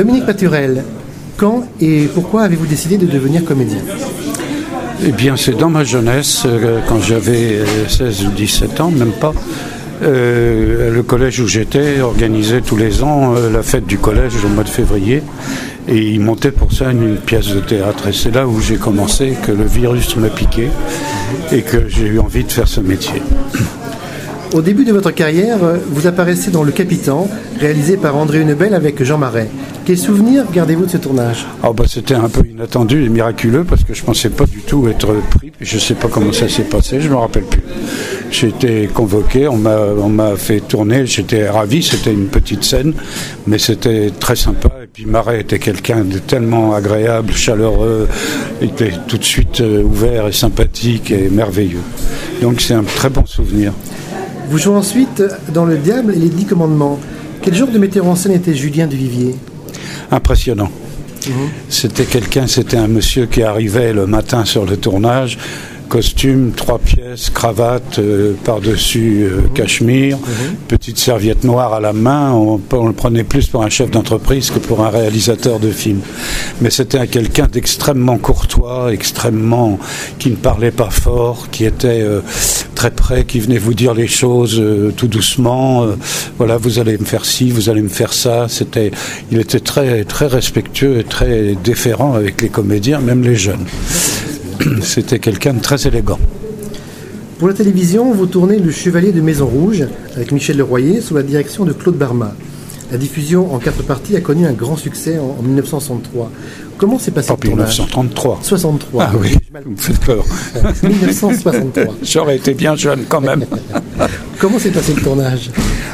Dominique Paturel, quand et pourquoi avez-vous décidé de devenir comédien? Eh bien, c'est dans ma jeunesse, euh, quand j'avais 16 ou 17 ans, même pas. Euh, le collège où j'étais organisait tous les ans euh, la fête du collège au mois de février et il montait pour ça une, pièce de théâtre et c'est là où j'ai commencé que le virus m'a piqué et que j'ai eu envie de faire ce métier. Au début de votre carrière, vous apparaissez dans Le Capitan, réalisé par André Hunebel avec Jean Marais. Quels souvenirs gardez-vous de ce tournage? Oh C'était un peu inattendu et miraculeux parce que je ne pensais pas du tout être pris. Je ne sais pas comment ça s'est passé, je ne me rappelle plus. J'ai été convoqué, on m'a fait tourner, j'étais ravi, c'était une petite scène, mais c'était très sympa. Et puis Marais était quelqu'un de tellement agréable, chaleureux, il était tout de suite euh, ouvert et sympathique et merveilleux. Donc c'est un très bon souvenir. Vous jouez ensuite dans Le Diable et les Dix Commandements. Quel genre de metteur en scène était Julien Duvivier? Impressionnant. Mhm. C'était quelqu'un, c'était un monsieur qui arrivait le matin sur le tournage, costume, trois pièces, cravate, euh, par-dessus euh, mhm. cachemire, mhm. petite serviette noire à la main. On, le prenait plus pour un chef d'entreprise que pour un réalisateur de film. Mais c'était quelqu'un d'extrêmement courtois, extrêmement qui ne parlait pas fort, qui était euh, très près, qui venait vous dire les choses tout doucement. voilà, vous allez me faire ci, vous allez me faire ça. C'était, il était très très respectueux et très déférent avec les comédiens, même les jeunes. C'était quelqu'un de très élégant. Pour la télévision, vous tournez Le Chevalier de Maison Rouge avec Michel Leroyer sous la direction de Claude Barma. La diffusion en quatre parties a connu un grand succès en, 1963. Comment s'est passé le tournage 1933. 63. Ah oui, vous me faites peur. 1963. J'aurais été bien jeune quand même. Comment s'est passé le tournage?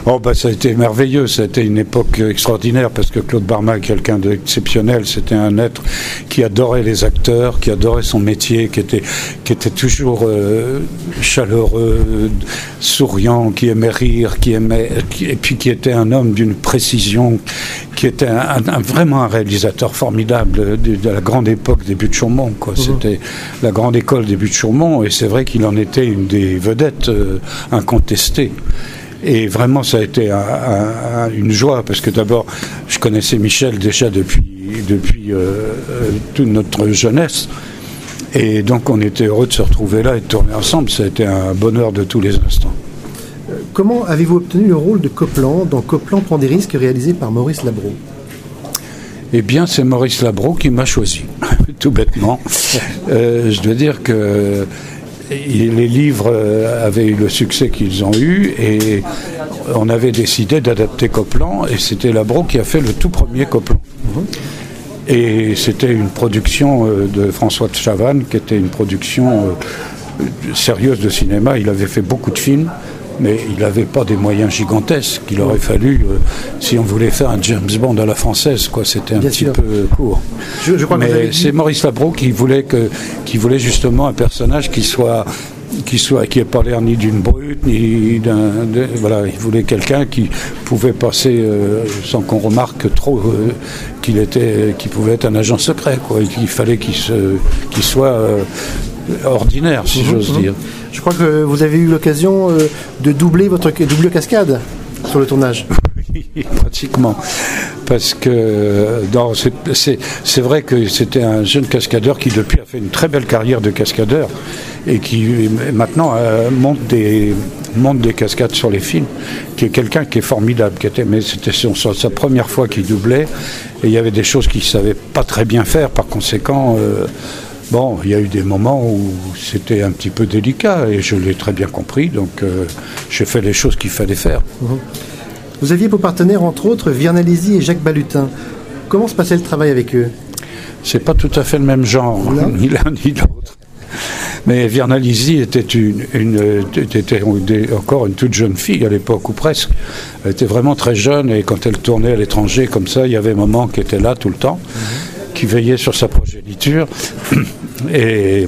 Oh bah ça a été merveilleux, ça a été une époque extraordinaire parce que Claude Barma est quelqu'un d'exceptionnel, c'était un être qui adorait les acteurs, qui adorait son métier, qui était, qui était toujours euh, chaleureux, souriant, qui aimait rire, qui aimait, et puis qui était un homme d'une précision, qui était un, vraiment un réalisateur formidable de, la grande époque des buts de Chaumont. Quoi. Mhm. C'était la grande école des buts de Chaumont et c'est vrai qu'il en était une des vedettes euh, incontestées. Et vraiment, ça a été une joie, parce que d'abord, je connaissais Michel déjà depuis, depuis euh, euh, toute notre jeunesse. Et donc, on était heureux de se retrouver là et de tourner ensemble. Ça a été un bonheur de tous les instants. Comment avez-vous obtenu le rôle de Copland dans Copland prend des risques réalisé par Maurice Labro? Eh bien, c'est Maurice Labro qui m'a choisi, tout bêtement. Euh, je dois dire que les livres euh, avaient eu le succès qu'ils ont eu et on avait décidé d'adapter Copland et c'était Labro qui a fait le tout premier Copland. Et c'était une production euh, de François de Chavannes qui était une production euh, sérieuse de cinéma. Il avait fait beaucoup de films mais il n'avait pas des moyens gigantesques qu'il aurait fallu euh, si on voulait faire un James Bond à la française. Quoi, c'était un petit peu court. Je, crois mais c'est Maurice Labro qui voulait que, qui voulait justement un personnage qui soit qui soit qui pas l'air ni d'une brute ni d'un voilà il voulait quelqu'un qui pouvait passer euh, sans qu'on remarque trop euh, qu'il était qui pouvait être un agent secret quoi il fallait qu'il se qu'il soit ordinaire si mhm, j'ose mhm. dire je crois que vous avez eu l'occasion euh, de doubler votre double cascade sur le tournage. Oui, pratiquement. Parce que c'est vrai que c'était un jeune cascadeur qui depuis a fait une très belle carrière de cascadeur et qui maintenant euh, monte, des, monte des cascades sur les films, qui est quelqu'un qui est formidable, qui était, mais c'était sa première fois qu'il doublait et il y avait des choses qu'il ne savait pas très bien faire, par conséquent. Euh, Bon, il y a eu des moments où c'était un petit peu délicat et je l'ai très bien compris, donc euh, j'ai fait les choses qu'il fallait faire. Mhm. Vous aviez pour partenaires, entre autres, Viernalizy et Jacques Balutin. Comment se passait le travail avec eux? C'est pas tout à fait le même genre, ni l'un ni l'autre. Mais Viernalizy était, une, était encore une toute jeune fille à l'époque, ou presque. Elle était vraiment très jeune et quand elle tournait à l'étranger comme ça, il y avait un moment qui était là tout le temps. Mhm qui veillait sur sa progéniture. Et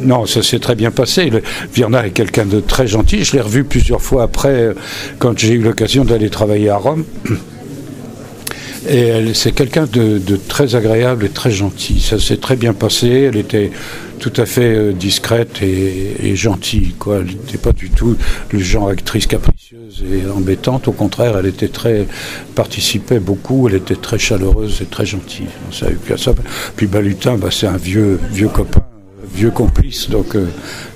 non, ça s'est très bien passé. Le, Virna est quelqu'un de très gentil. Je l'ai revu plusieurs fois après, quand j'ai eu l'occasion d'aller travailler à Rome. Et c'est quelqu'un de, très agréable et très gentil. Ça s'est très bien passé. Elle était tout à fait euh, discrète et, gentille. Elle n'était pas du tout le genre actrice capricieuse et embêtante. Au contraire, elle était très participait beaucoup. Elle était très chaleureuse et très gentille. Ça ça. Puis Balutin, bah, c'est un vieux vieux copain, vieux complice. Donc euh,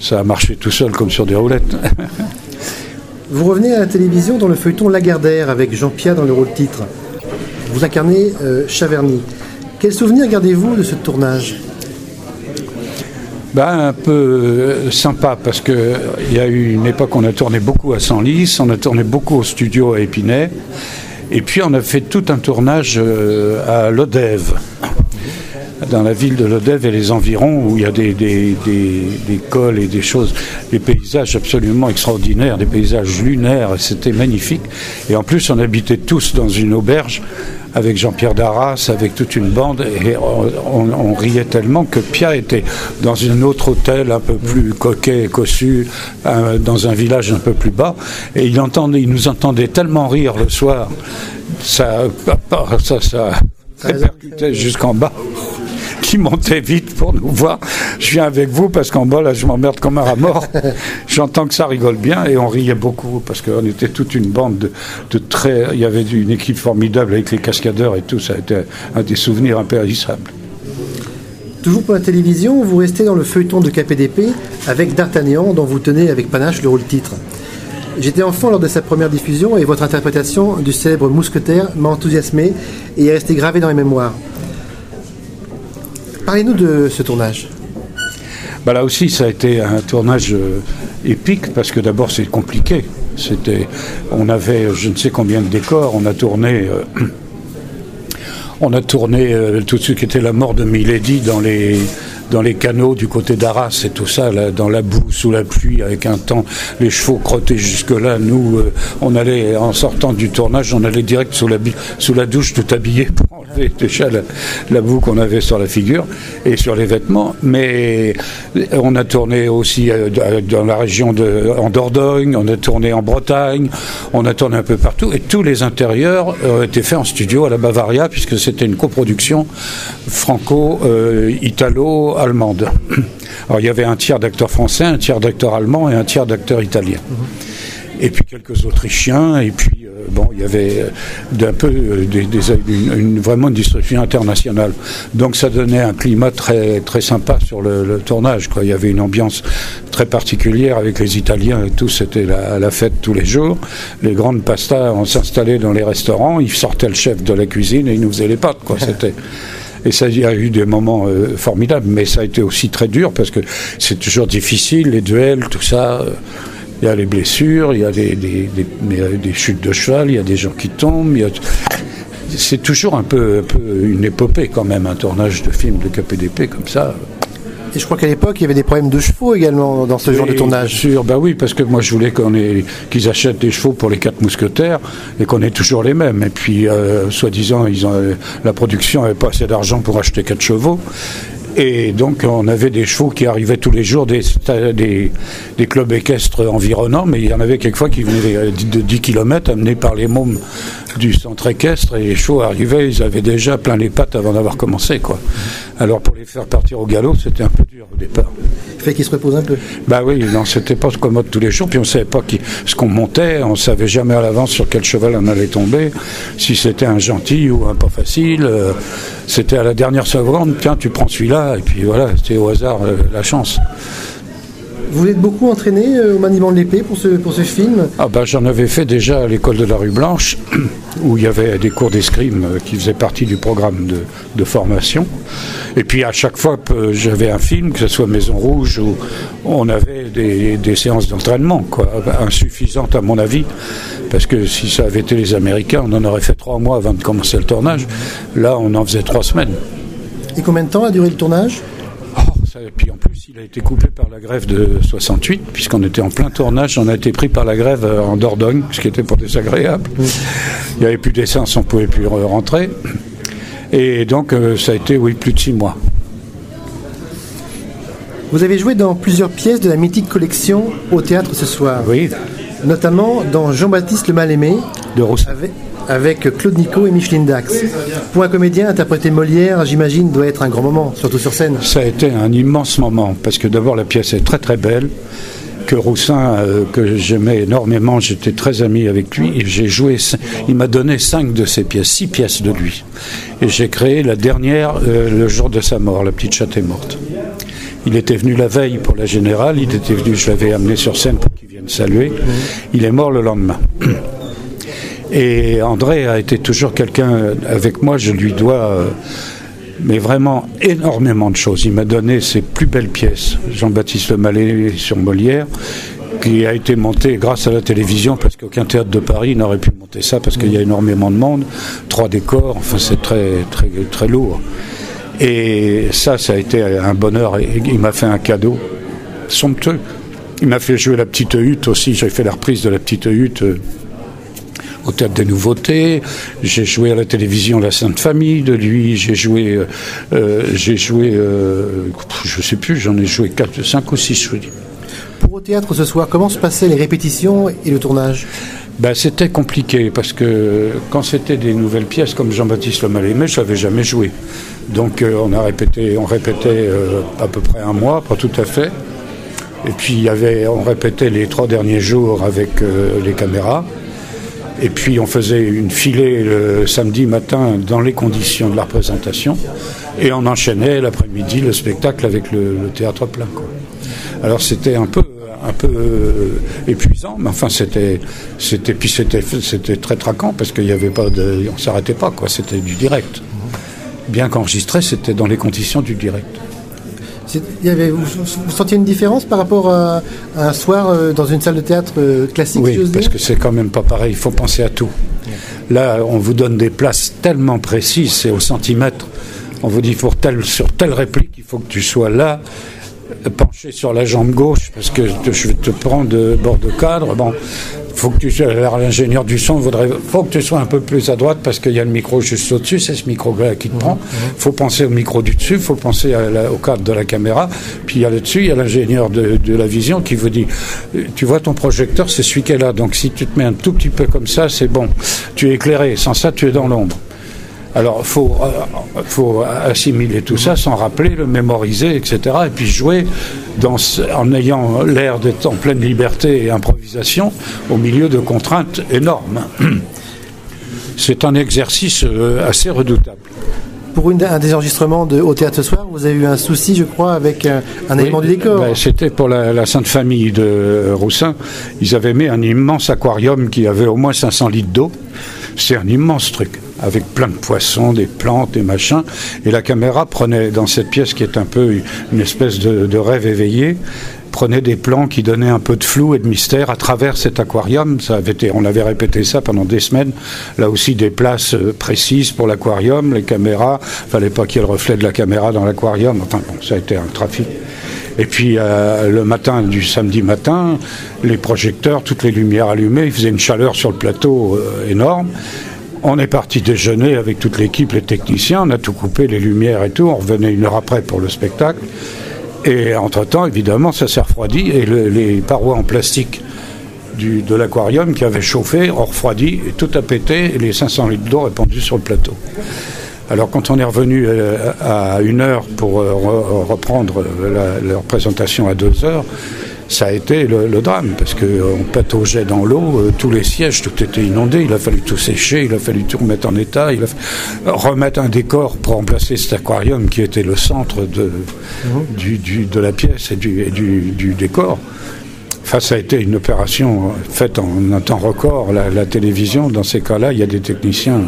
ça a marché tout seul comme sur des roulettes. Vous revenez à la télévision dans le feuilleton Lagardère avec Jean-Pierre dans le rôle titre. Vous incarnez euh, Chaverny. Quel souvenir gardez-vous de ce tournage? Ben, un peu euh, sympa parce qu'il y a eu une époque où on a tourné beaucoup à Senlis, on a tourné beaucoup au studio à Épinay, et puis on a fait tout un tournage euh, à Lodève dans la ville de Lodève et les environs, où il y a des, des, des, cols et des choses, des paysages absolument extraordinaires, des paysages lunaires, c'était magnifique. Et en plus, on habitait tous dans une auberge avec Jean-Pierre Darras, avec toute une bande, et on, riait tellement que Pia était dans un autre hôtel un peu plus coquet et cossu, dans un village un peu plus bas, et il, entendait, il nous entendait tellement rire le soir, ça, ça, ça répercutait jusqu'en bas qui montait vite pour nous voir. Je viens avec vous parce qu'en bas, là, je m'emmerde comme un rat mort. J'entends que ça rigole bien et on riait beaucoup parce qu'on était toute une bande de, très. Il y avait une équipe formidable avec les cascadeurs et tout. Ça a été un des souvenirs impérissables. Toujours pour la télévision, vous restez dans le feuilleton de KPDP avec D'Artagnan, dont vous tenez avec panache le rôle titre. J'étais enfant lors de sa première diffusion et votre interprétation du célèbre mousquetaire m'a enthousiasmé et est restée gravée dans les mémoires. Parlez-nous de ce tournage. Bah là aussi, ça a été un tournage euh, épique parce que d'abord c'est compliqué. C'était, on avait je ne sais combien de décors. On a tourné, euh, on a tourné euh, tout ce qui était la mort de Milady dans les dans les canaux du côté d'Arras et tout ça, dans la boue, sous la pluie, avec un temps, les chevaux crottés jusque-là. Nous, on allait, en sortant du tournage, on allait direct sous la, sous la douche tout habillé déjà la, boue qu'on avait sur la figure et sur les vêtements. Mais on a tourné aussi euh, dans la région de en Dordogne, on a tourné en Bretagne, on a tourné un peu partout et tous les intérieurs ont été faits en studio à la Bavaria puisque c'était une coproduction franco-italo-allemande. Alors il y avait un tiers d'acteurs français, un tiers d'acteurs allemands et un tiers d'acteurs italiens. Et puis quelques Autrichiens, et puis bon, il y avait euh, d'un peu euh, des, une, vraiment une distribution internationale. Donc ça donnait un climat très très sympa sur le, tournage. Quoi. Il y avait une ambiance très particulière avec les Italiens et tout. C'était la, fête tous les jours. Les grandes pastas, on s'installait dans les restaurants. Il sortait le chef de la cuisine et il nous faisait les pâtes. Quoi. C'était et ça, il y a eu des moments euh, formidables, mais ça a été aussi très dur parce que c'est toujours difficile, les duels, tout ça. Il y a les blessures, il y a des, des, chutes de cheval, il y a des gens qui tombent. C'est toujours un peu, une épopée quand même, un tournage de film de KPDP comme ça. Et je crois qu'à l'époque, il y avait des problèmes de chevaux également dans ce genre de tournage. Bien sûr, bah oui, parce que moi je voulais qu'on qu'ils achètent des chevaux pour les quatre mousquetaires et qu'on ait toujours les mêmes. Et puis, euh, soi-disant, ils ont, la production n'avait pas assez d'argent pour acheter quatre chevaux. Et donc on avait des chevaux qui arrivaient tous les jours des, clubs équestres environnants, mais il y en avait quelquefois qui venaient de 10 km amenés par les mômes du centre équestre et les chevaux arrivaient, ils avaient déjà plein les pattes avant d'avoir commencé. quoi. Alors pour les faire partir au galop, c'était un peu dur au départ. Se un peu. Bah oui, non, c'était pas commode tous les jours, puis on savait pas ce qu'on montait, on savait jamais à l'avance sur quel cheval on allait tomber, si c'était un gentil ou un pas facile. Euh, c'était à la dernière seconde, tiens, tu prends celui-là, et puis voilà, c'était au hasard euh, la chance. Vous êtes beaucoup entraîné euh, au maniement de l'épée pour ce, pour ce film ah bah, J'en avais fait déjà à l'école de la rue Blanche, où il y avait des cours d'escrime euh, qui faisaient partie du programme de, formation. Et puis à chaque fois que j'avais un film, que ce soit Maison Rouge, où on avait des, des séances d'entraînement, quoi, insuffisantes à mon avis, parce que si ça avait été les Américains, on en aurait fait trois mois avant de commencer le tournage. Là, on en faisait trois semaines. Et combien de temps a duré le tournage? Et puis en plus, il a été coupé par la grève de 68, puisqu'on était en plein tournage. On a été pris par la grève euh, en Dordogne, ce qui était pas désagréable. Il n'y avait plus d'essence, on ne pouvait plus rentrer. Et donc, euh, ça a été, oui, plus de six mois. Vous avez joué dans plusieurs pièces de la mythique collection au théâtre ce soir. Oui. Notamment dans Jean-Baptiste le Mal-Aimé. De Rousseau. avec Claude Nico et Micheline Dax. Pour un comédien, interpréter Molière, j'imagine, doit être un grand moment, surtout sur scène. Ça a été un immense moment, parce que d'abord la pièce est très très belle, que Roussin, euh, que j'aimais énormément, j'étais très ami avec lui, et j'ai joué, il m'a donné cinq de ses pièces, six pièces de lui. Et j'ai créé la dernière euh, le jour de sa mort, La petite chatte est morte. Il était venu la veille pour la générale, il était venu, je l'avais amené sur scène pour qu'il vienne saluer. Il est mort le lendemain. Et André a été toujours quelqu'un avec moi, je lui dois, euh, mais vraiment énormément de choses. Il m'a donné ses plus belles pièces, Jean-Baptiste Le Mallet sur Molière, qui a été monté grâce à la télévision, parce qu'aucun théâtre de Paris n'aurait pu monter ça, parce qu'il y a énormément de monde, trois décors, enfin c'est très, très, très lourd. Et ça, ça a été un bonheur. Il m'a fait un cadeau somptueux. Il m'a fait jouer la petite hutte aussi. J'ai fait la reprise de la petite hutte euh, au Théâtre des Nouveautés. J'ai joué à la télévision La Sainte Famille de lui. J'ai joué, euh, euh, j'ai joué, je sais plus, j'en ai joué 4, 5 ou 6, je dis. Pour au théâtre ce soir, comment se passaient les répétitions et le tournage? Ben, C'était compliqué parce que quand c'était des nouvelles pièces comme Jean-Baptiste Le Mal-Aimé, je n'avais jamais joué. Donc euh, on a répété, on répétait euh, à peu près un mois, pas tout à fait. Et puis il y avait, on répétait les trois derniers jours avec euh, les caméras. Et puis on faisait une filée le samedi matin dans les conditions de la représentation. Et on enchaînait l'après-midi le spectacle avec le, théâtre plein. Alors c'était un peu un peu épuisant, mais enfin c'était c'était puis c'était c'était très traquant parce qu'il n'y avait pas de on s'arrêtait pas quoi, c'était du direct bien qu'enregistré, c'était dans les conditions du direct. Y avait, vous, sentiez une différence par rapport à, un soir euh, dans une salle de théâtre euh, classique Oui, parce que c'est quand même pas pareil, il faut penser à tout. Là, on vous donne des places tellement précises, c'est au centimètre. On vous dit pour telle, sur telle réplique, il faut que tu sois là, penché sur la jambe gauche, parce que je vais te prendre de bord de cadre. Bon, faut que tu sois l'ingénieur du son voudrait faut que tu sois un peu plus à droite parce qu'il y a le micro juste au-dessus c'est ce micro là qui te prend. Il faut penser au micro du dessus faut penser au cadre de la caméra. Puis il y a là-dessus il y a l'ingénieur de, la vision qui vous dit tu vois ton projecteur c'est celui qui est là. Donc si tu te mets un tout petit peu comme ça c'est bon. Tu es éclairé. Sans ça tu es dans l'ombre alors, il faut, euh, faut, assimiler tout ça, s'en rappeler, le mémoriser, etc. Et puis jouer dans, en ayant l'air d'être en pleine liberté et improvisation au milieu de contraintes énormes. C'est un exercice euh, assez redoutable. Pour une, un des enregistrements de, au théâtre ce soir, vous avez eu un souci, je crois, avec un, élément du décor. Ben, c'était pour la, la, Sainte Famille de Roussin. Ils avaient mis un immense aquarium qui avait au moins 500 litres d'eau. C'est un immense truc avec plein de poissons, des plantes, des machins. Et la caméra prenait, dans cette pièce qui est un peu une espèce de, rêve éveillé, prenait des plans qui donnaient un peu de flou et de mystère à travers cet aquarium. Ça avait été, on avait répété ça pendant des semaines. Là aussi, des places euh, précises pour l'aquarium, les caméras. Fallait pas qu'il y ait le reflet de la caméra dans l'aquarium. Enfin, bon, ça a été un trafic. Et puis euh, le matin du samedi matin, les projecteurs, toutes les lumières allumées, il faisait une chaleur sur le plateau euh, énorme. On est parti déjeuner avec toute l'équipe, les techniciens, on a tout coupé, les lumières et tout, on revenait une heure après pour le spectacle. Et entre-temps, évidemment, ça s'est refroidi et les parois en plastique de l'aquarium qui avaient chauffé ont refroidi et tout a pété et les 500 litres d'eau répandus sur le plateau. Alors quand on est revenu euh, à une heure pour euh, reprendre la, la représentation à deux heures, ça a été le, drame, parce qu'on euh, pataugeait dans l'eau, euh, tous les sièges, tout était inondé, il a fallu tout sécher, il a fallu tout remettre en état, il a fallu remettre un décor pour remplacer cet aquarium qui était le centre de, mhm. de la pièce et du, du, décor. Enfin, ça a été une opération faite en un temps record. La, télévision, dans ces cas-là, il y a des techniciens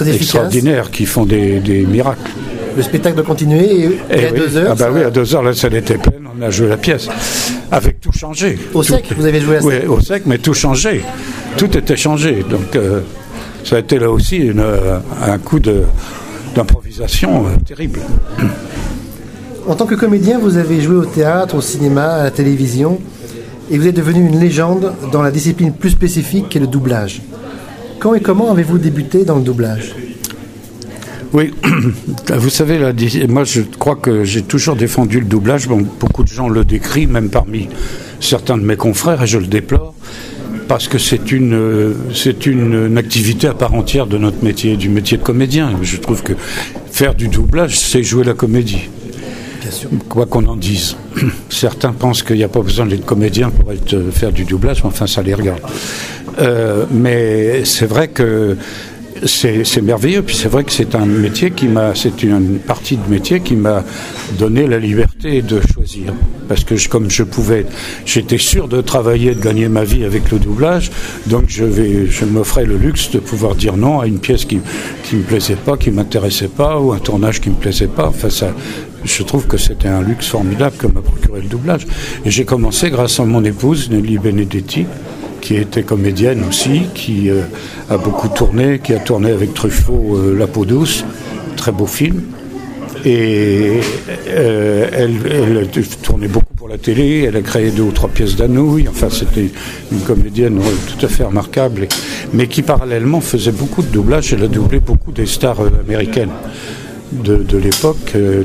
extraordinaires qui font des, miracles. Le spectacle doit continuer et, eh à deux heures. Ah bah oui, à deux heures, la salle était pleine on a joué la pièce, avec tout changé. Au sec, vous avez joué à Oui, au sec, mais tout changé. Tout était changé. Donc, euh, ça a été là aussi une, euh, un coup d'improvisation euh, terrible. En tant que comédien, vous avez joué au théâtre, au cinéma, à la télévision, et vous êtes devenu une légende dans la discipline plus spécifique qu'est le doublage. Quand et comment avez-vous débuté dans le doublage? Oui, vous savez, moi je crois que j'ai toujours défendu le doublage. Bon, beaucoup de gens le décrivent, même parmi certains de mes confrères, et je le déplore. parce que c'est une, c'est une, activité à part entière de notre métier, du métier de comédien. Je trouve que faire du doublage, c'est jouer la comédie. Quoi qu'on en dise. Certains pensent qu'il n'y a pas besoin d'être comédien pour être, faire du doublage, mais enfin, ça les regarde. Euh, mais c'est vrai que c'est merveilleux. Puis c'est vrai que c'est un métier qui m'a, c'est une partie de métier qui m'a donné la liberté de choisir. Parce que comme je pouvais, j'étais sûr de travailler, de gagner ma vie avec le doublage, donc je vais, je m'offrais le luxe de pouvoir dire non à une pièce qui, qui me plaisait pas, qui m'intéressait pas, ou un tournage qui me plaisait pas. Enfin, ça, je trouve que c'était un luxe formidable que m'a procuré le doublage. Et j'ai commencé grâce à mon épouse, Nelly Benedetti, qui était comédienne aussi, qui euh, a beaucoup tourné, qui a tourné avec Truffaut euh, La peau douce, très beau film. Et euh, elle, elle, tournait beaucoup pour la télé, elle a créé deux ou trois pièces d'Anouilh, enfin c'était une comédienne tout à fait remarquable, mais qui parallèlement faisait beaucoup de doublage, elle a doublé beaucoup des stars américaines de, l'époque, de,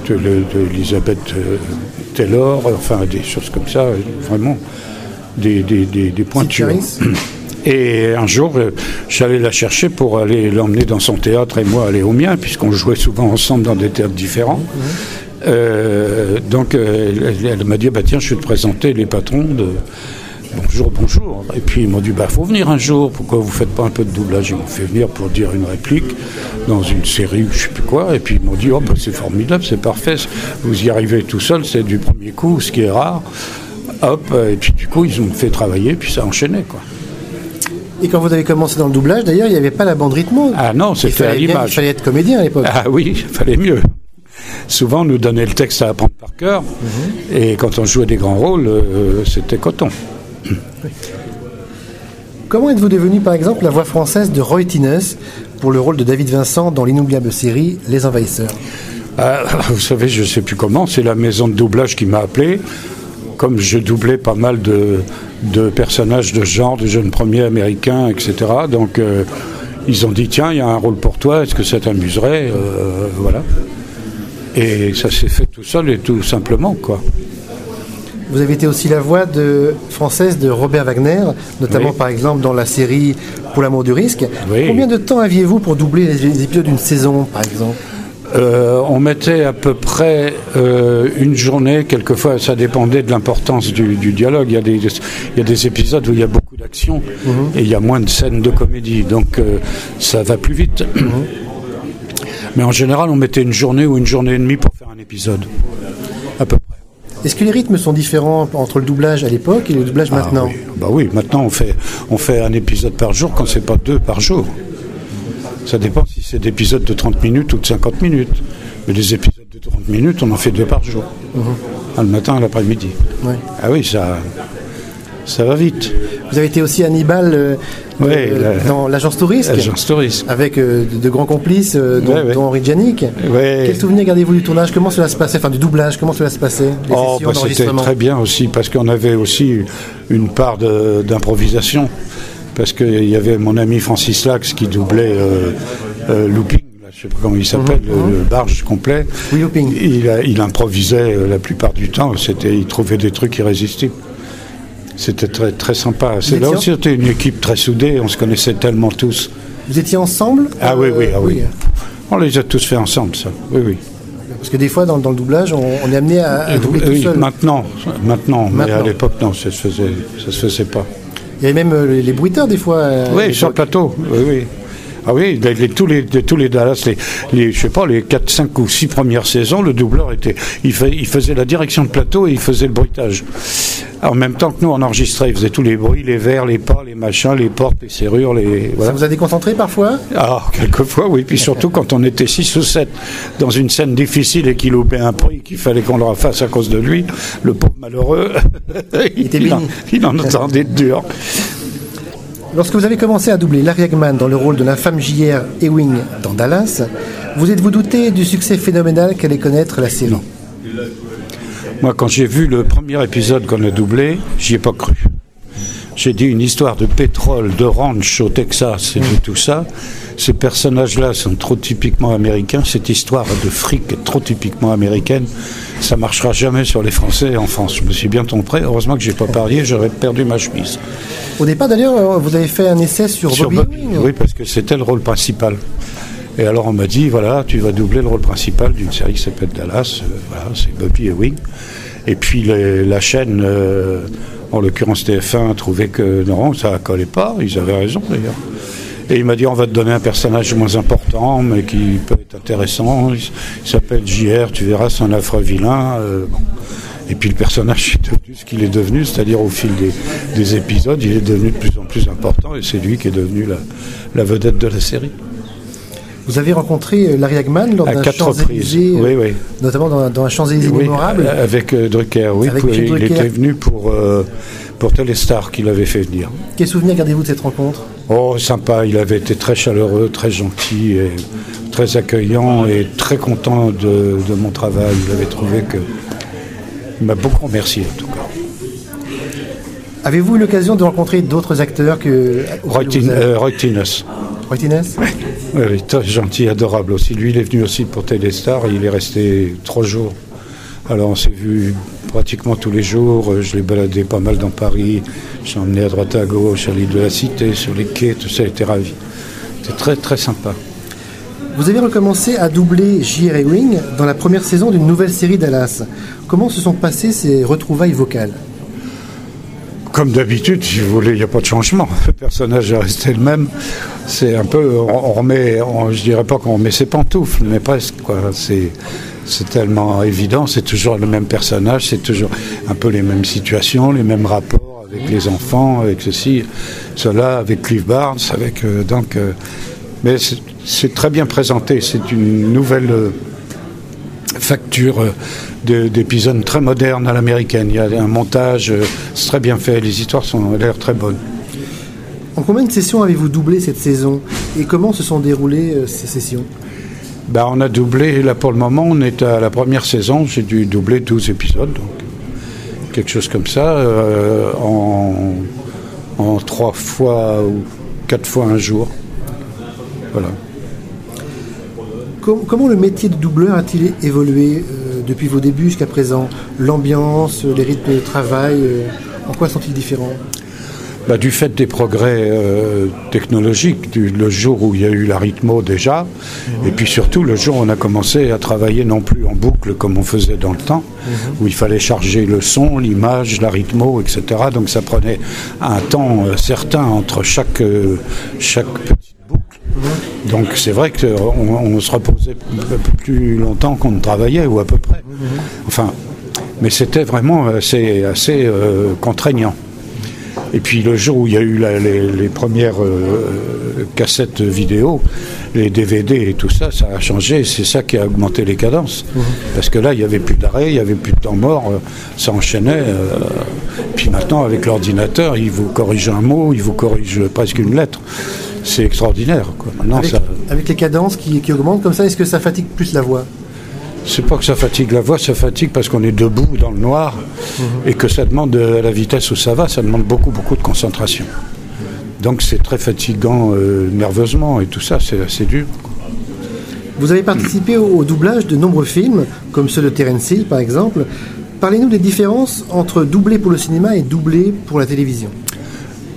Taylor, enfin des choses comme ça, vraiment des, des, des, des pointures. Et un jour, euh, j'allais la chercher pour aller l'emmener dans son théâtre et moi aller au mien, puisqu'on jouait souvent ensemble dans des théâtres différents. Euh, donc euh, elle, elle m'a dit bah tiens je vais te présenter les patrons de bonjour bonjour. Et puis ils m'ont dit bah faut venir un jour. Pourquoi vous faites pas un peu de doublage? Ils m'ont fait venir pour dire une réplique dans une série je sais plus quoi. Et puis ils m'ont dit oh bah, c'est formidable c'est parfait. Vous y arrivez tout seul c'est du premier coup ce qui est rare hop, et puis du coup, ils ont fait travailler, puis ça enchaînait, quoi. Et quand vous avez commencé dans le doublage, d'ailleurs, il n'y avait pas la bande rythme. Ah non, c'était à l'image. Il fallait être comédien à l'époque. Ah oui, il fallait mieux. Souvent, on nous donnait le texte à apprendre par cœur, mm -hmm. et quand on jouait des grands rôles, euh, c'était coton. Oui. Comment êtes-vous devenu, par exemple, la voix française de Roy Tines pour le rôle de David Vincent dans l'inoubliable série Les Envahisseurs? Ah, Vous savez, je ne sais plus comment, c'est la maison de doublage qui m'a appelé comme je doublais pas mal de, de, personnages de genre, de jeunes premiers américains, etc. Donc euh, ils ont dit tiens, il y a un rôle pour toi, est-ce que ça t'amuserait euh, Voilà. Et ça s'est fait tout seul et tout simplement, quoi. Vous avez été aussi la voix de, française de Robert Wagner, notamment oui. par exemple dans la série Pour l'amour du risque. Oui. Combien de temps aviez-vous pour doubler les épisodes d'une saison, par exemple? Euh, on mettait à peu près euh, une journée, quelquefois ça dépendait de l'importance du, du, dialogue. Il y, a des, il y, a des, épisodes où il y a beaucoup d'action mm -hmm. et il y a moins de scènes de comédie, donc euh, ça va plus vite. Mm -hmm. Mais en général, on mettait une journée ou une journée et demie pour faire un épisode, à peu près. Est-ce que les rythmes sont différents entre le doublage à l'époque et le doublage ah, maintenant oui. Bah oui, maintenant on fait, on fait un épisode par jour quand c'est pas deux par jour. Ça dépend si c'est d'épisodes de 30 minutes ou de 50 minutes. Mais les épisodes de 30 minutes, on en fait deux par jour. -huh. Le matin l'après-midi. Ouais. Ah oui, ça, ça va vite. Vous avez été aussi Hannibal euh, ouais, euh, la, dans l'agence touriste. L'agence touriste. Avec euh, de, de, grands complices, euh, dont, ouais, dont, Henri Janik. Quel souvenir gardez-vous du tournage? Comment cela se passait? Enfin, du doublage, comment cela se passait? Oh, bah, C'était très bien aussi, parce qu'on avait aussi une part d'improvisation parce qu'il y avait mon ami Francis Lax qui doublait euh, euh, Looping, je ne sais pas comment il s'appelle, Mhm, le, barge complet. Oui, Looping. Il, il improvisait euh, la plupart du temps, il trouvait des trucs irrésistibles. C'était très, très sympa. C'est là aussi, c'était une équipe très soudée, on se connaissait tellement tous. Vous étiez ensemble Ah oui, oui, ah, oui. oui. On les a tous fait ensemble, ça. Oui, oui. Parce que des fois, dans, dans le doublage, on, on, est amené à, à doubler oui, tout seul. Maintenant, maintenant, maintenant. mais à l'époque, non, ça se faisait, ça se faisait pas. Il y avait même les, les bruiteurs des fois. Euh, oui, sur le plateau. Oui, oui. Ah oui, les, les, tous, les, tous les Dallas, les, les, je sais pas, les 4, 5 ou 6 premières saisons, le doubleur était, il, fait, il faisait la direction de plateau et il faisait le bruitage. En même temps que nous, on enregistrait, il faisait tous les bruits, les verres, les pas, les machins, les portes, les serrures, les. Voilà. Ça vous a déconcentré parfois? Ah, quelquefois, oui. Puis surtout quand on était 6 ou 7 dans une scène difficile et qu'il loupait un prix, qu'il fallait qu'on le refasse à cause de lui, le pauvre malheureux, il, en, il en entendait de dur. Lorsque vous avez commencé à doubler Larry Hagman dans le rôle de l'infâme JR Ewing dans Dallas, vous êtes-vous douté du succès phénoménal qu'allait connaître la série? Moi, quand j'ai vu le premier épisode qu'on a doublé, j'y ai pas cru. J'ai dit une histoire de pétrole, de ranch au Texas et de tout ça. Ces personnages-là sont trop typiquement américains. Cette histoire de fric est trop typiquement américaine. Ça marchera jamais sur les Français en France. Je me suis bien trompé. Heureusement que j'ai pas parié, j'aurais perdu ma chemise. Au départ, d'ailleurs, vous avez fait un essai sur, Sur Bobby Bobby, oui, parce que c'était le rôle principal. Et alors on m'a dit, voilà, tu vas doubler le rôle principal d'une série qui s'appelle Dallas. Euh, voilà, c'est Bobby Ewing. Et puis les- la chaîne, euh, en l'occurrence TF1, a trouvé que non, ça collait pas. Ils avaient raison d'ailleurs. Et il m'a dit, on va te donner un personnage moins important, mais qui peut être intéressant. Il, s'appelle JR, tu verras, c'est un affreux vilain. Euh. Et puis le personnage est devenu ce qu'il est devenu, c'est-à-dire au fil des, des épisodes, il est devenu de plus en plus important et c'est lui qui est devenu la vedette de la série. Vous avez rencontré euh, Larry Hagman lors d'un. Champs-Élysées, euh, Oui, oui. notamment dans, dans un Champs-Élysées Oui, mémorable. euh, avec Drucker, oui. Avec pour- Michel il Drucker. était venu pour, euh, pour Téléstar qu'il avait fait venir. Quel souvenir gardez-vous de cette rencontre? Oh, sympa, il avait été très chaleureux, très gentil, et très accueillant et très content de, de mon travail. Il avait trouvé que. Il m'a beaucoup remercié en tout cas. Avez-vous eu l'occasion de rencontrer d'autres acteurs que Roy. Oui, oui, très gentil, adorable aussi. Lui, il est venu aussi pour Téléstar, il est resté trois jours. Alors on s'est vu pratiquement tous les jours, Euh, je l'ai baladé pas mal dans Paris, j'ai emmené à droite à gauche, à l'île de la Cité, sur les quais, tout ça, il était ravi. C'était très très sympa. Vous avez recommencé à doubler J.R. Ewing dans la première saison d'une nouvelle série Dallas. Comment se sont passées ces retrouvailles vocales? Comme d'habitude, si vous voulez, il n'y a pas de changement. Le personnage est resté le même. C'est un peu, on, remet, je dirais pas qu'on remet ses pantoufles, mais presque. C'est, tellement évident. C'est toujours le même personnage. C'est toujours un peu les mêmes situations, les mêmes rapports avec les enfants, avec ceci, cela, avec Cliff Barnes, avec euh, euh, mais c'est, c'est très bien présenté. C'est une nouvelle. euh, facture euh, de- d'épisodes très modernes à l'américaine. Il y a un montage, euh, c'est très bien fait, les histoires sont ont l'air très bonnes. En combien de sessions avez-vous doublé cette saison Et comment se sont déroulées euh, ces sessions? Bah, on a doublé, là pour le moment, on est à la première saison, j'ai dû doubler 12 épisodes, donc quelque chose comme ça, euh, en, en trois fois ou quatre fois un jour. Voilà. Com- Comment le métier de doubleur a-t-il évolué euh, depuis vos débuts jusqu'à présent? L'ambiance, les rythmes de travail, euh, en quoi sont-ils différents? Bah, du fait des progrès euh, technologiques, du- le jour où il y a eu la rythmo déjà, et puis surtout le jour où on a commencé à travailler non plus en boucle comme on faisait dans le temps, où il fallait charger le son, l'image, la rythmo, etc. Donc ça prenait un temps euh, certain entre chaque, euh, chaque boucle. Donc c'est vrai qu'on on se reposait plus longtemps qu'on ne travaillait, ou à peu près. Enfin, mais c'était vraiment assez, euh, contraignant. Et puis le jour où il y a eu les, premières euh, cassettes vidéo, les DVD et tout ça, ça a changé. C'est ça qui a augmenté les cadences. Parce que là, il n'y avait plus d'arrêt, il n'y avait plus de temps mort, euh, ça enchaînait. euh, puis maintenant, avec l'ordinateur, il vous corrige un mot, il vous corrige presque une lettre. C'est extraordinaire. Quoi. Maintenant, avec, ça, avec les cadences qui, qui augmentent comme ça, est-ce que ça fatigue plus la voix? C'est pas que ça fatigue la voix, ça fatigue parce qu'on est debout dans le noir et que ça demande, euh, à la vitesse où ça va, ça demande beaucoup, beaucoup de concentration. Donc c'est très fatigant euh, nerveusement et tout ça, c'est assez dur. Vous avez participé au, au doublage de nombreux films, comme ceux de Terence Hill par exemple. Parlez-nous des différences entre doubler pour le cinéma et doubler pour la télévision.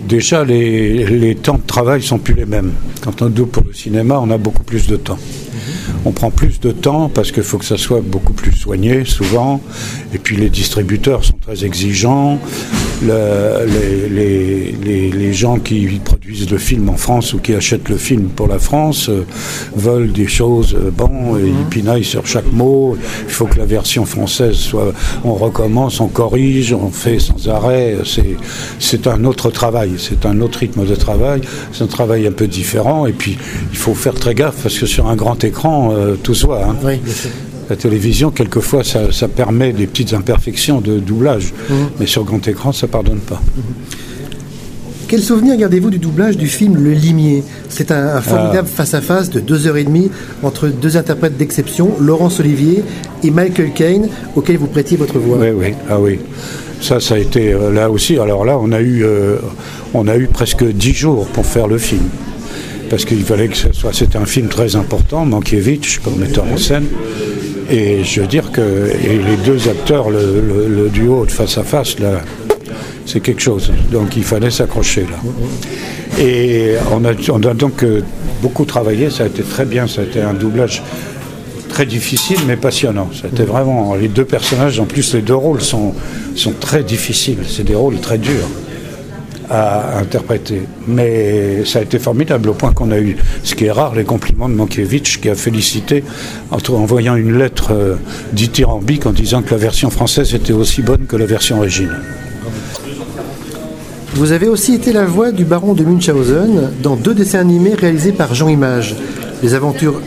Déjà, les, temps de travail sont plus les mêmes. Quand on double pour le cinéma, on a beaucoup plus de temps. On prend plus de temps parce qu'il faut que ça soit beaucoup plus soigné, souvent. Et puis les distributeurs sont très exigeants. Le- les, les- les- les gens qui produisent le film en France ou qui achètent le film pour la France euh, veulent des choses, euh, bon, et ils pinaillent sur chaque mot. Il faut que la version française soit. On recommence, on corrige, on fait sans arrêt. C'est, un autre travail, c'est un autre rythme de travail. C'est un travail un peu différent. Et puis, il faut faire très gaffe parce que sur un grand écran, euh, tout se voit. hein. Oui, bien sûr. La télévision, quelquefois, ça, ça permet des petites imperfections de doublage. Mais sur grand écran, ça pardonne pas. Quel souvenir gardez-vous du doublage du film Le Limier? C'est un, un formidable face-à-face de deux heures et demie entre deux interprètes d'exception, Laurence Olivier et Michael Caine, auquel vous prêtiez votre voix. Oui, oui, ah oui. Ça, ça a été euh, là aussi. Alors là, on a eu, euh, on a eu presque dix jours pour faire le film. Parce qu'il fallait que ce soit. C'était un film très important, Mankiewicz, comme metteur en scène. Et je veux dire que les deux acteurs, le, duo de face à face, là, c'est quelque chose. Donc il fallait s'accrocher là. Et on a, on a donc euh, beaucoup travaillé, ça a été très bien, ça a été un doublage très difficile mais passionnant. Vraiment les deux personnages, en plus les deux rôles sont, sont très difficiles, c'est des rôles très durs à interpréter. Mais ça a été formidable au point qu'on a eu, ce qui est rare, les compliments de Mankiewicz qui a félicité en envoyant une lettre euh, dithyrambique en disant que la version française était aussi bonne que la version originale. Vous avez aussi été la voix du baron de Munchausen dans deux dessins animés réalisés par Jean Image. Les aventures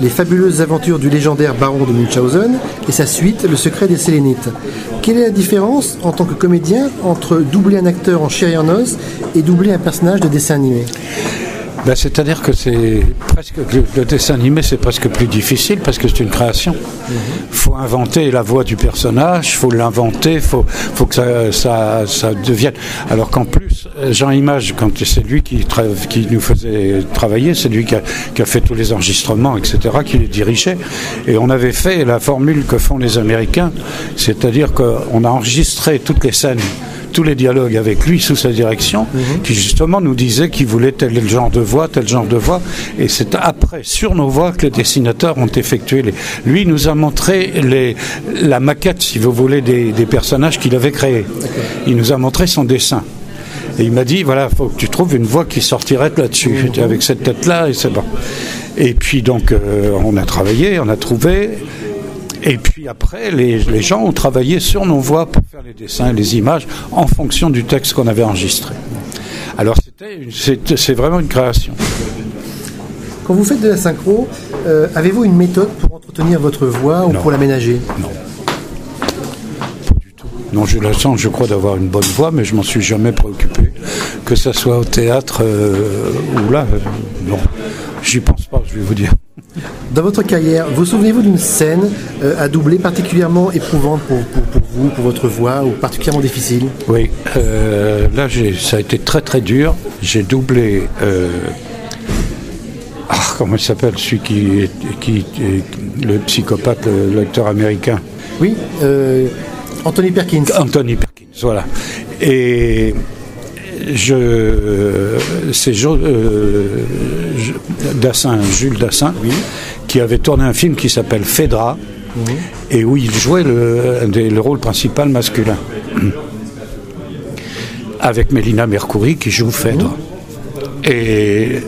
les fabuleuses aventures du légendaire baron de Munchausen et sa suite, Le secret des Sélénites. Quelle est la différence en tant que comédien entre doubler un acteur en chair et en os et doubler un personnage de dessin animé? Ben, C'est-à-dire que c'est presque le, dessin animé c'est presque plus difficile parce que c'est une création. Il faut inventer la voix du personnage, il faut l'inventer, il faut, faut que ça, ça, ça devienne. Alors qu'en plus, Jean Image, quand c'est lui qui, tra- qui nous faisait travailler, c'est lui qui a, qui a fait tous les enregistrements, etc., qui les dirigeait. Et on avait fait la formule que font les Américains, c'est-à-dire qu'on a enregistré toutes les scènes tous les dialogues avec lui sous sa direction, qui justement nous disait qu'il voulait tel genre de voix, tel genre de voix. Et c'est après, sur nos voix, que les dessinateurs ont effectué les. Lui nous a montré les, la maquette, si vous voulez, des, des personnages qu'il avait créés. Il nous a montré son dessin. Et il m'a dit, voilà, faut que tu trouves une voix qui sortirait de là-dessus. J'étais avec cette tête-là et c'est bon. Et puis donc, euh, on a travaillé, on a trouvé. Et puis après, les, les gens ont travaillé sur nos voix pour faire les dessins et les images en fonction du texte qu'on avait enregistré. Alors c'est vraiment une création. Quand vous faites de la synchro, euh, avez-vous une méthode pour entretenir votre voix ou Non. pour l'aménager? Non, j'ai la chance, je crois, d'avoir une bonne voix, mais je m'en suis jamais préoccupé. Que ce soit au théâtre euh, ou là, euh, non. J'y pense pas, je vais vous dire. Dans votre carrière, vous souvenez-vous d'une scène euh, à doubler particulièrement éprouvante pour, pour- pour vous, pour votre voix, ou particulièrement difficile? Oui, euh, là ça a été très très dur. J'ai doublé. euh, ah, comment il s'appelle celui qui, est- qui est le psychopathe, l'acteur américain Oui, Anthony Perkins. Anthony Perkins, voilà. Et je, c'est euh, Dassin, Jules Dassin, qui avait tourné un film qui s'appelle Phèdra, et où il jouait le, rôle principal masculin. Avec Mélina Mercouri qui joue Phèdre. Et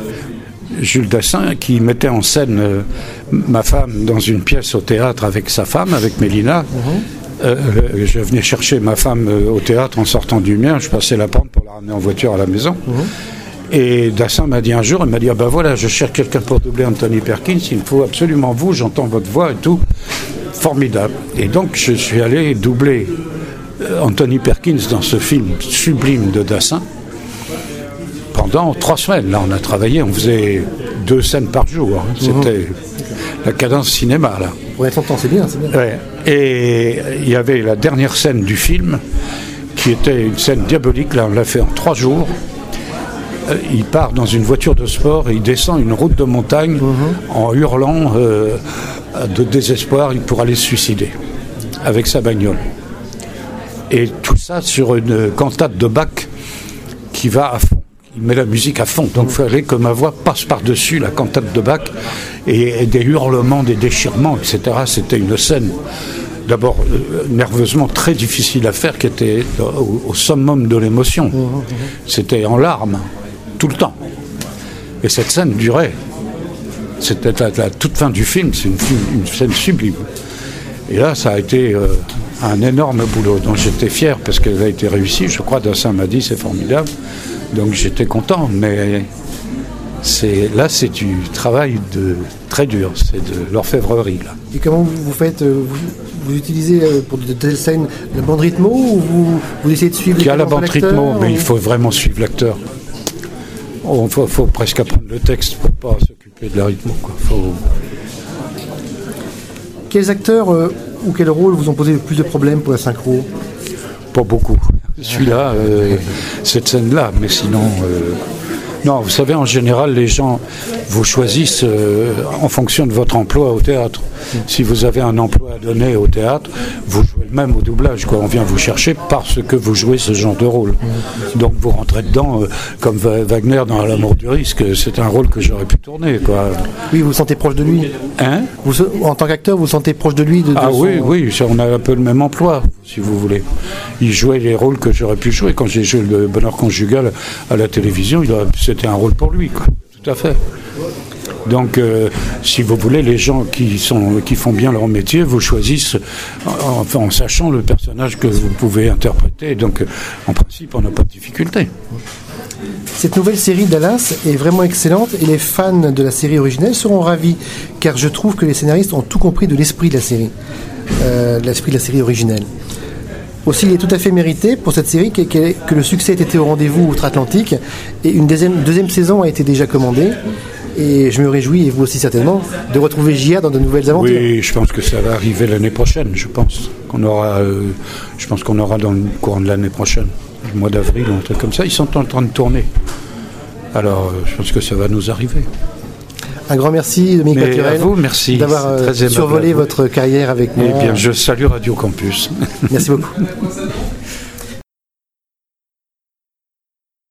Jules Dassin qui mettait en scène euh, ma femme dans une pièce au théâtre avec sa femme, avec Mélina. Euh, euh, je venais chercher ma femme au théâtre en sortant du mien, je passais la prendre pour la ramener en voiture à la maison. Et Dassin m'a dit un jour, il m'a dit, ah ben voilà, je cherche quelqu'un pour doubler Anthony Perkins, il me faut absolument vous, j'entends votre voix et tout. Formidable. Et donc je suis allé doubler euh, Anthony Perkins dans ce film sublime de Dassin pendant trois semaines. Là, on a travaillé, on faisait deux scènes par jour. hein. C'était la cadence cinéma, là. Pour être temps, c'est bien, c'est bien. Ouais. Et il y avait la dernière scène du film, qui était une scène diabolique. Là, on l'a fait en trois jours. Euh, Il part dans une voiture de sport et il descend une route de montagne en hurlant euh, de désespoir pour aller se suicider avec sa bagnole. Et tout ça sur une cantate de Bach qui va à fond. Il met la musique à fond. Donc il fallait que ma voix passe par-dessus la cantate de Bach et, et des hurlements, des déchirements, etc. C'était une scène d'abord euh, nerveusement très difficile à faire qui était au, au summum de l'émotion. C'était en larmes tout le temps. Et cette scène durait. C'était la, la toute fin du film, c'est une, scène sublime. Et là, ça a été euh, un énorme boulot dont j'étais fier parce qu'elle a été réussie. Je crois Dassin m'a dit c'est formidable. Donc j'étais content. Mais là, c'est du travail de, très dur. C'est de l'orfèvrerie. Là. Et comment vous, faites euh, vous, vous utilisez euh, pour de telles scènes la bande rythmo ou vous, vous essayez de suivre Il y a la bande rythmo, mais ou- il faut vraiment suivre l'acteur. Il faut, faut presque apprendre le texte pour pas s'occuper de la. Quoi. Faut... Quels acteurs euh, ou quels rôles vous ont posé le plus de problèmes pour la synchro? Pas beaucoup. Celui-là, euh, cette scène-là, mais sinon. Non, vous savez, en général, les gens vous choisissent euh, en fonction de votre emploi au théâtre. Si vous avez un emploi à donner au théâtre, vous jouez le même au doublage. Quoi. On vient vous chercher parce que vous jouez ce genre de rôle. Donc vous rentrez dedans, euh, comme Wagner dans L'amour du risque. C'est un rôle que j'aurais pu tourner. Quoi. Oui, vous vous sentez proche de lui. Hein? Vous, en tant qu'acteur, vous vous sentez proche de lui de, de Ah son- oui, oui, on a un peu le même emploi, si vous voulez. Il jouait les rôles que j'aurais pu jouer. Quand j'ai joué le bonheur conjugal à la télévision, il aurait- c'était un rôle pour lui, quoi. Tout à fait. Donc, euh, si vous voulez, les gens qui, sont, qui font bien leur métier vous choisissent en, sachant le personnage que vous pouvez interpréter. Donc, euh, en principe, on n'a pas de difficulté. Cette nouvelle série Dallas est vraiment excellente et les fans de la série originelle seront ravis car je trouve que les scénaristes ont tout compris de l'esprit de la série, euh, l'esprit de la série originelle. Aussi, il est tout à fait mérité pour cette série que, que- le succès ait été au rendez-vous outre-Atlantique et une deuxième, deuxième saison a été déjà commandée. Et je me réjouis, et vous aussi certainement, de retrouver J.A. dans de nouvelles aventures. Oui, je pense que ça va arriver l'année prochaine, je pense. Qu'on aura, euh, je pense qu'on aura dans le courant de l'année prochaine, le mois d'avril ou un truc comme ça. Ils sont en train de tourner. Alors, euh, je pense que ça va nous arriver. Un grand merci, Dominique Mais Paturel, à vous, merci. d'avoir euh, survolé votre carrière avec moi. Eh bien, je salue Radio Campus. Merci beaucoup.